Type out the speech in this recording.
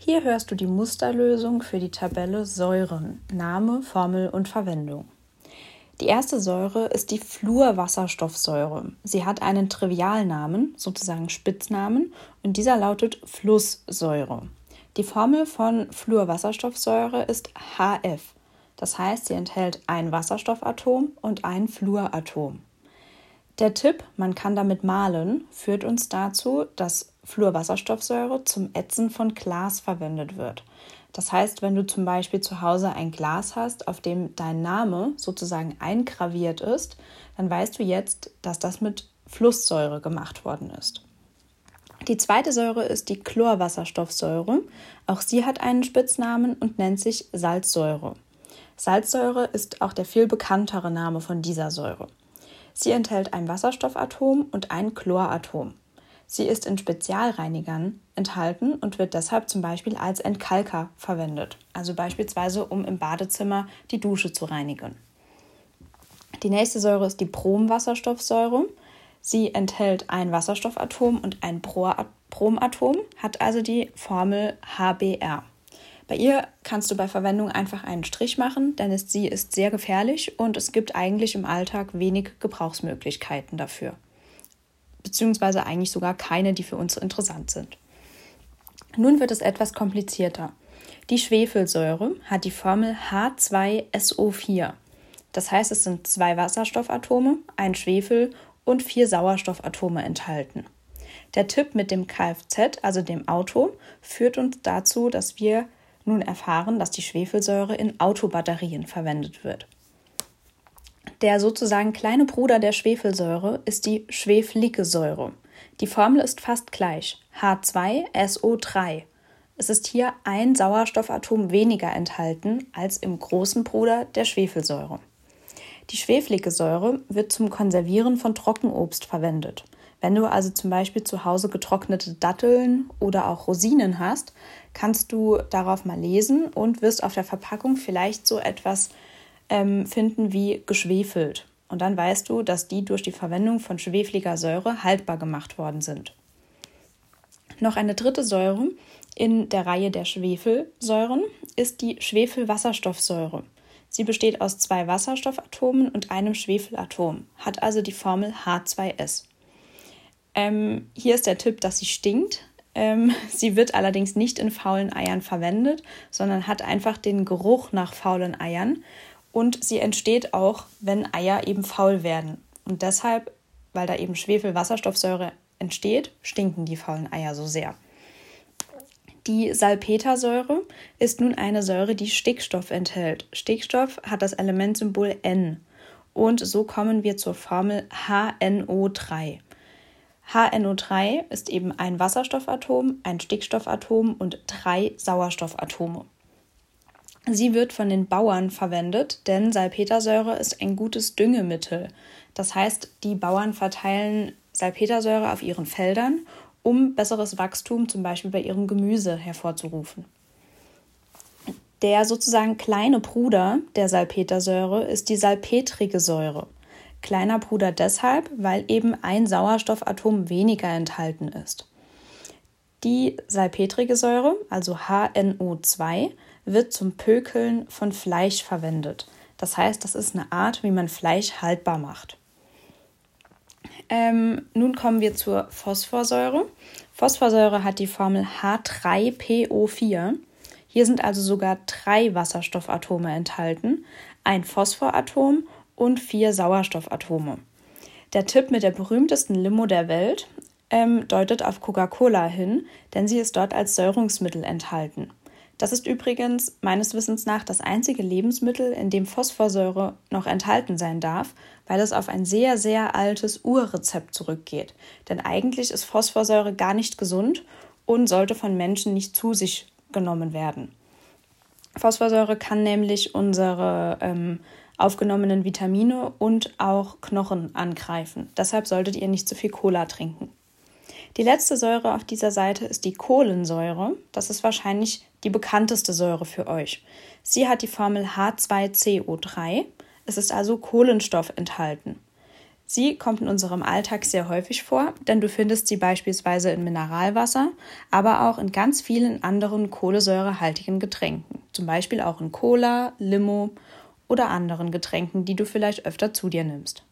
Hier hörst du die Musterlösung für die Tabelle Säuren, Name, Formel und Verwendung. Die erste Säure ist die Fluorwasserstoffsäure. Sie hat einen Trivialnamen, sozusagen Spitznamen, und dieser lautet Flusssäure. Die Formel von Fluorwasserstoffsäure ist HF. Das heißt, sie enthält ein Wasserstoffatom und ein Fluoratom. Der Tipp, man kann damit malen, führt uns dazu, dass Fluorwasserstoffsäure zum Ätzen von Glas verwendet wird. Das heißt, wenn du zum Beispiel zu Hause ein Glas hast, auf dem dein Name sozusagen eingraviert ist, dann weißt du jetzt, dass das mit Flusssäure gemacht worden ist. Die zweite Säure ist die Chlorwasserstoffsäure. Auch sie hat einen Spitznamen und nennt sich Salzsäure. Salzsäure ist auch der viel bekanntere Name von dieser Säure. Sie enthält ein Wasserstoffatom und ein Chloratom. Sie ist in Spezialreinigern enthalten und wird deshalb zum Beispiel als Entkalker verwendet, also beispielsweise um im Badezimmer die Dusche zu reinigen. Die nächste Säure ist die Bromwasserstoffsäure. Sie enthält ein Wasserstoffatom und ein Bromatom, hat also die Formel HBr. Bei ihr kannst du bei Verwendung einfach einen Strich machen, denn sie ist sehr gefährlich und es gibt eigentlich im Alltag wenig Gebrauchsmöglichkeiten dafür beziehungsweise eigentlich sogar keine, die für uns interessant sind. Nun wird es etwas komplizierter. Die Schwefelsäure hat die Formel H2SO4. Das heißt, es sind zwei Wasserstoffatome, ein Schwefel und vier Sauerstoffatome enthalten. Der Tipp mit dem Kfz, also dem Auto, führt uns dazu, dass wir nun erfahren, dass die Schwefelsäure in Autobatterien verwendet wird. Der sozusagen kleine Bruder der Schwefelsäure ist die schweflige Säure. Die Formel ist fast gleich: H2SO3. Es ist hier ein Sauerstoffatom weniger enthalten als im großen Bruder der Schwefelsäure. Die schweflige Säure wird zum Konservieren von Trockenobst verwendet. Wenn du also zum Beispiel zu Hause getrocknete Datteln oder auch Rosinen hast, kannst du darauf mal lesen und wirst auf der Verpackung vielleicht so etwas ähm, finden wie geschwefelt. Und dann weißt du, dass die durch die Verwendung von schwefliger Säure haltbar gemacht worden sind. Noch eine dritte Säure in der Reihe der Schwefelsäuren ist die Schwefelwasserstoffsäure. Sie besteht aus zwei Wasserstoffatomen und einem Schwefelatom, hat also die Formel H2S. Ähm, hier ist der Tipp, dass sie stinkt. Ähm, sie wird allerdings nicht in faulen Eiern verwendet, sondern hat einfach den Geruch nach faulen Eiern und sie entsteht auch, wenn Eier eben faul werden. Und deshalb, weil da eben Schwefelwasserstoffsäure entsteht, stinken die faulen Eier so sehr. Die Salpetersäure ist nun eine Säure, die Stickstoff enthält. Stickstoff hat das Elementsymbol N. Und so kommen wir zur Formel HNO3. HNO3 ist eben ein Wasserstoffatom, ein Stickstoffatom und drei Sauerstoffatome. Sie wird von den Bauern verwendet, denn Salpetersäure ist ein gutes Düngemittel. Das heißt, die Bauern verteilen Salpetersäure auf ihren Feldern, um besseres Wachstum zum Beispiel bei ihrem Gemüse hervorzurufen. Der sozusagen kleine Bruder der Salpetersäure ist die salpetrige Säure. Kleiner Bruder deshalb, weil eben ein Sauerstoffatom weniger enthalten ist. Die salpetrige Säure, also HNO2, wird zum Pökeln von Fleisch verwendet. Das heißt, das ist eine Art, wie man Fleisch haltbar macht. Ähm, nun kommen wir zur Phosphorsäure. Phosphorsäure hat die Formel H3PO4. Hier sind also sogar drei Wasserstoffatome enthalten, ein Phosphoratom und vier Sauerstoffatome. Der Tipp mit der berühmtesten Limo der Welt ähm, deutet auf Coca-Cola hin, denn sie ist dort als Säurungsmittel enthalten. Das ist übrigens meines Wissens nach das einzige Lebensmittel, in dem Phosphorsäure noch enthalten sein darf, weil es auf ein sehr, sehr altes Urrezept zurückgeht. Denn eigentlich ist Phosphorsäure gar nicht gesund und sollte von Menschen nicht zu sich genommen werden. Phosphorsäure kann nämlich unsere ähm, aufgenommenen Vitamine und auch Knochen angreifen. Deshalb solltet ihr nicht zu viel Cola trinken. Die letzte Säure auf dieser Seite ist die Kohlensäure. Das ist wahrscheinlich die bekannteste Säure für euch. Sie hat die Formel H2CO3. Es ist also Kohlenstoff enthalten. Sie kommt in unserem Alltag sehr häufig vor, denn du findest sie beispielsweise in Mineralwasser, aber auch in ganz vielen anderen kohlensäurehaltigen Getränken, zum Beispiel auch in Cola, Limo oder anderen Getränken, die du vielleicht öfter zu dir nimmst.